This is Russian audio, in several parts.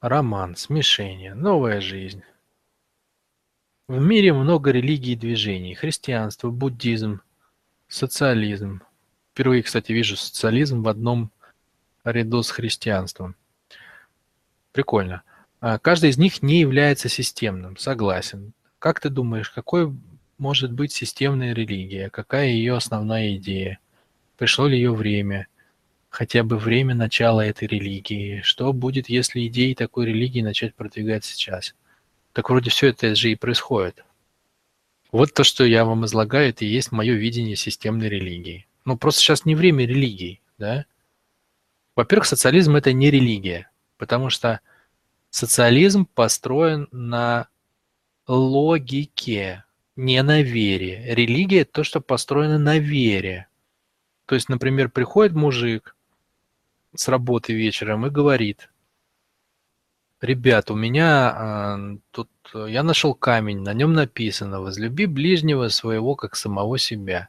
Роман, смешение, новая жизнь. В мире много религий и движений. Христианство, буддизм, социализм. Впервые, кстати, вижу социализм в одном ряду с христианством. Прикольно. А каждый из них не является системным, согласен. Как ты думаешь, какой может быть системная религия? Какая ее основная идея? Пришло ли ее время? Хотя бы время начала этой религии? Что будет, если идеи такой религии начать продвигать сейчас? Так вроде все это же и происходит. Вот то, что я вам излагаю, это и есть мое видение системной религии. Ну, просто сейчас не время религий, да? Во-первых, социализм – это не религия, потому что социализм построен на логике, не на вере. Религия – это то, что построено на вере. То есть, например, приходит мужик с работы вечером и говорит, Ребят, у меня а, тут э, я нашел камень, на нем написано «Возлюби ближнего своего, как самого себя».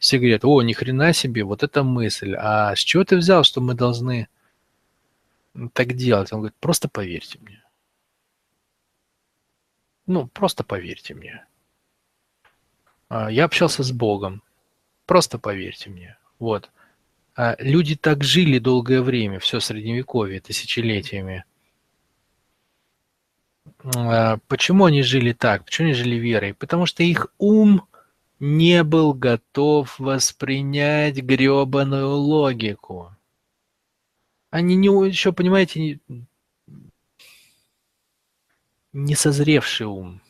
Все говорят, о, ни хрена себе, вот эта мысль. А с чего ты взял, что мы должны так делать? Он говорит, просто поверьте мне. Ну, просто поверьте мне. А, я общался с Богом. Просто поверьте мне. Вот. А люди так жили долгое время, все средневековье, тысячелетиями. А, почему они жили так? Почему они жили верой? Потому что их ум не был готов воспринять гребаную логику. Они не еще, понимаете, не, не созревший ум.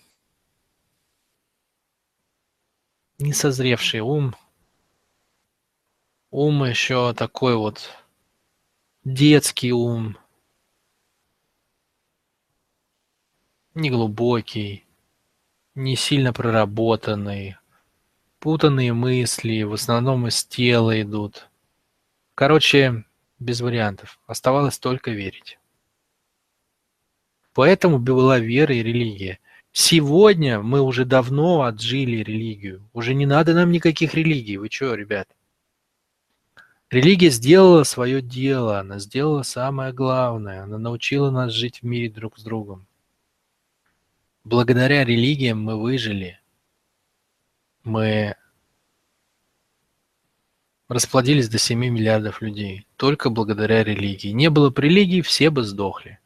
Не созревший ум. Ум еще такой вот детский ум. неглубокий, не сильно проработанный, путанные мысли, в основном из тела идут. Короче, без вариантов. Оставалось только верить. Поэтому была вера и религия. Сегодня мы уже давно отжили религию. Уже не надо нам никаких религий. Вы что, ребят? Религия сделала свое дело. Она сделала самое главное. Она научила нас жить в мире друг с другом. Благодаря религиям мы выжили. Мы расплодились до 7 миллиардов людей. Только благодаря религии. Не было бы религии, все бы сдохли.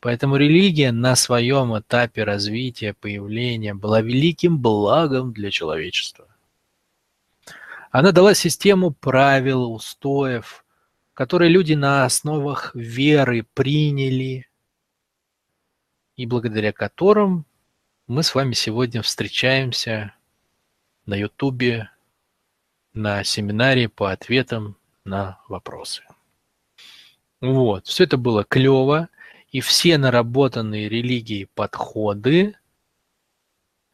Поэтому религия на своем этапе развития, появления была великим благом для человечества. Она дала систему правил, устоев, которые люди на основах веры приняли, и благодаря которым мы с вами сегодня встречаемся на Ютубе на семинаре по ответам на вопросы. Вот, все это было клево, и все наработанные религии подходы,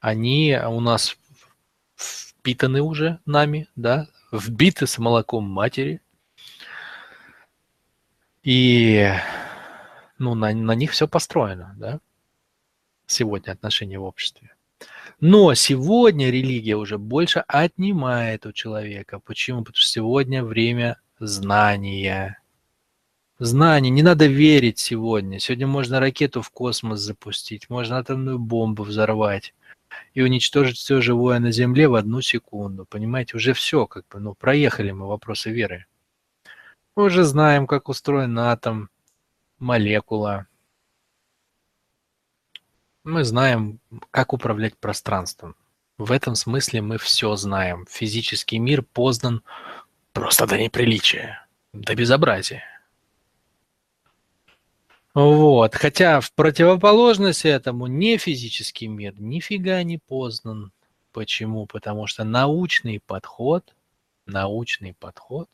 они у нас впитаны уже нами, да, вбиты с молоком матери. И ну, на, на них все построено, да сегодня отношения в обществе. Но сегодня религия уже больше отнимает у человека. Почему? Потому что сегодня время знания. Знание. Не надо верить сегодня. Сегодня можно ракету в космос запустить, можно атомную бомбу взорвать и уничтожить все живое на Земле в одну секунду. Понимаете, уже все, как бы, ну, проехали мы вопросы веры. Мы уже знаем, как устроен атом, молекула, мы знаем, как управлять пространством. В этом смысле мы все знаем. Физический мир познан просто до неприличия, до безобразия. Вот. Хотя в противоположность этому не физический мир нифига не познан. Почему? Потому что научный подход, научный подход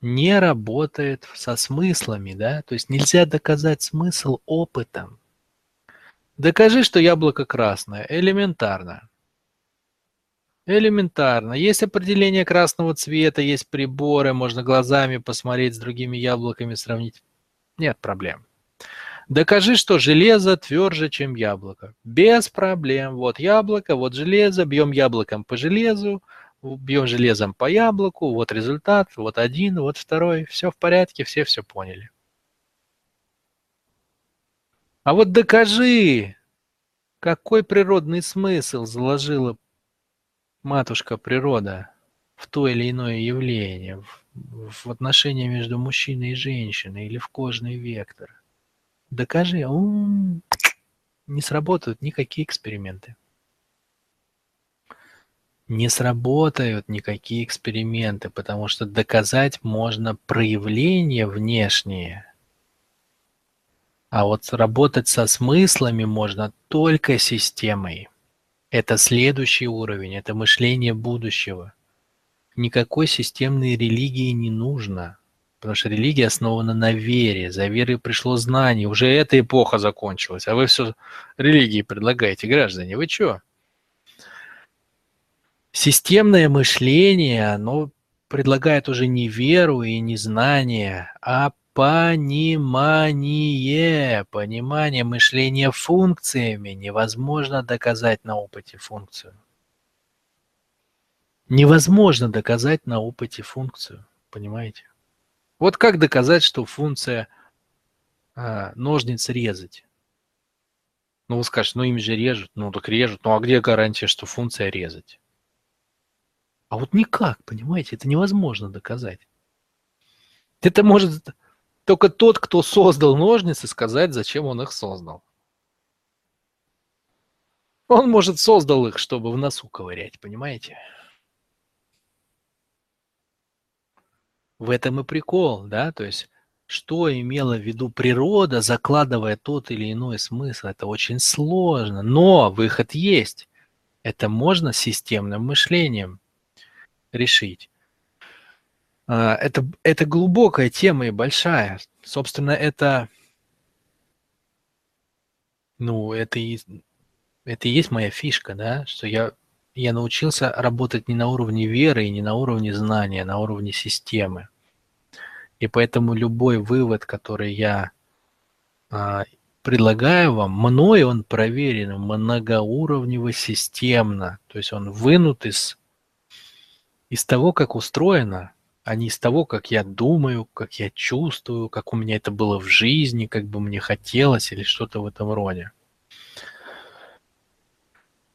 не работает со смыслами, да, то есть нельзя доказать смысл опытом. Докажи, что яблоко красное. Элементарно. Элементарно. Есть определение красного цвета, есть приборы, можно глазами посмотреть с другими яблоками, сравнить. Нет проблем. Докажи, что железо тверже, чем яблоко. Без проблем. Вот яблоко, вот железо, бьем яблоком по железу, бьем железом по яблоку, вот результат, вот один, вот второй. Все в порядке, все все поняли. А вот докажи, какой природный смысл заложила матушка природа в то или иное явление, в, в отношении между мужчиной и женщиной или в кожный вектор. Докажи, не сработают никакие эксперименты. Не сработают никакие эксперименты, потому что доказать можно проявления внешние, а вот работать со смыслами можно только системой. Это следующий уровень, это мышление будущего. Никакой системной религии не нужно, потому что религия основана на вере. За верой пришло знание. Уже эта эпоха закончилась, а вы все религии предлагаете, граждане. Вы что? Системное мышление, оно предлагает уже не веру и не знание, а Понимание, понимание мышления функциями невозможно доказать на опыте функцию. Невозможно доказать на опыте функцию, понимаете? Вот как доказать, что функция а, ножниц резать? Ну, вы скажете, ну им же режут, ну так режут, ну а где гарантия, что функция резать? А вот никак, понимаете, это невозможно доказать. Это может только тот, кто создал ножницы, сказать, зачем он их создал. Он, может, создал их, чтобы в носу ковырять, понимаете? В этом и прикол, да, то есть что имела в виду природа, закладывая тот или иной смысл, это очень сложно, но выход есть. Это можно системным мышлением решить. А, это, это глубокая тема и большая. Собственно, это, ну, это и, это и есть моя фишка, да, что я, я научился работать не на уровне веры и не на уровне знания, а на уровне системы. И поэтому любой вывод, который я а, предлагаю вам, мной он проверен многоуровнево системно. То есть он вынут из, из того, как устроено а не из того, как я думаю, как я чувствую, как у меня это было в жизни, как бы мне хотелось или что-то в этом роде.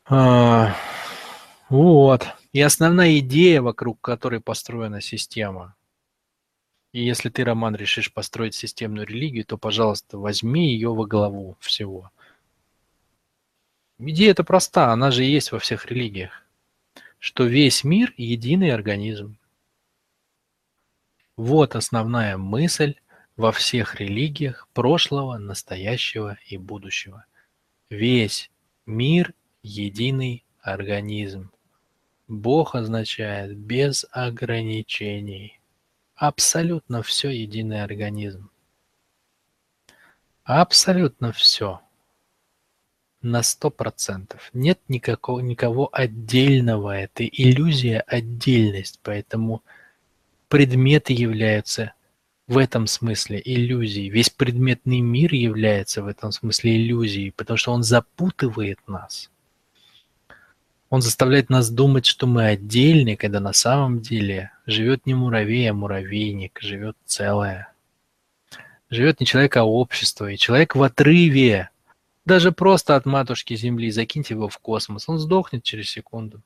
А, вот. И основная идея, вокруг которой построена система. И если ты, Роман, решишь построить системную религию, то, пожалуйста, возьми ее во главу всего. Идея эта проста, она же есть во всех религиях, что весь мир – единый организм. Вот основная мысль во всех религиях прошлого, настоящего и будущего. Весь мир – единый организм. Бог означает без ограничений. Абсолютно все единый организм. Абсолютно все. На сто процентов. Нет никакого, никого отдельного. Это иллюзия отдельность. Поэтому предметы являются в этом смысле иллюзией. Весь предметный мир является в этом смысле иллюзией, потому что он запутывает нас. Он заставляет нас думать, что мы отдельны, когда на самом деле живет не муравей, а муравейник, живет целое. Живет не человек, а общество. И человек в отрыве. Даже просто от матушки Земли. Закиньте его в космос. Он сдохнет через секунду.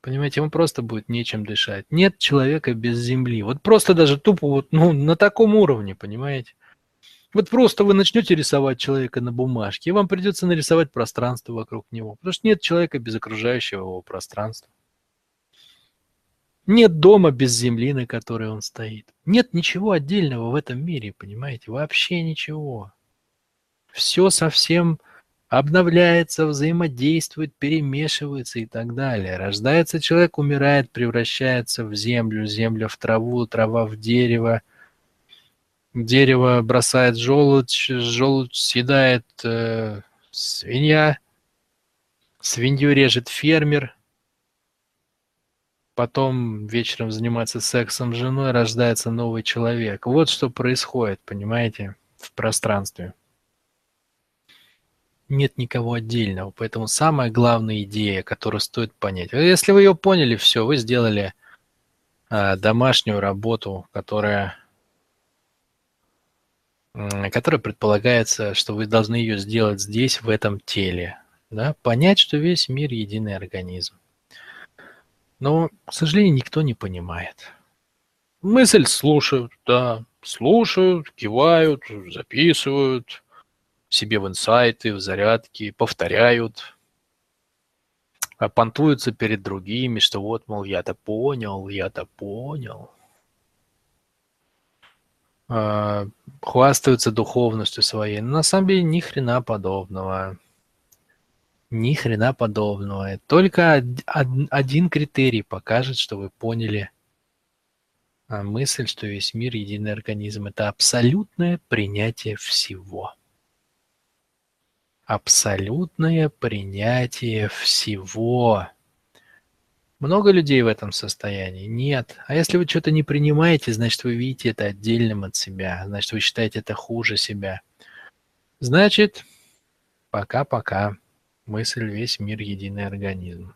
Понимаете, ему просто будет нечем дышать. Нет человека без земли. Вот просто даже тупо вот, ну, на таком уровне, понимаете? Вот просто вы начнете рисовать человека на бумажке, и вам придется нарисовать пространство вокруг него. Потому что нет человека без окружающего его пространства. Нет дома без земли, на которой он стоит. Нет ничего отдельного в этом мире, понимаете? Вообще ничего. Все совсем обновляется, взаимодействует, перемешивается и так далее. Рождается человек, умирает, превращается в землю, земля в траву, трава в дерево, дерево бросает желудь, желудь съедает э, свинья, свинью режет фермер, потом вечером занимается сексом с женой, рождается новый человек. Вот что происходит, понимаете, в пространстве нет никого отдельного. Поэтому самая главная идея, которую стоит понять. Если вы ее поняли, все, вы сделали э, домашнюю работу, которая которая предполагается, что вы должны ее сделать здесь, в этом теле. Да? Понять, что весь мир – единый организм. Но, к сожалению, никто не понимает. Мысль слушают, да, слушают, кивают, записывают себе в инсайты, в зарядки, повторяют, а понтуются перед другими, что вот, мол, я-то понял, я-то понял. А, хвастаются духовностью своей. Но на самом деле ни хрена подобного. Ни хрена подобного. Только один критерий покажет, что вы поняли а, мысль, что весь мир единый организм. Это абсолютное принятие всего. Абсолютное принятие всего. Много людей в этом состоянии? Нет. А если вы что-то не принимаете, значит, вы видите это отдельным от себя. Значит, вы считаете это хуже себя. Значит, пока-пока мысль «весь мир – единый организм».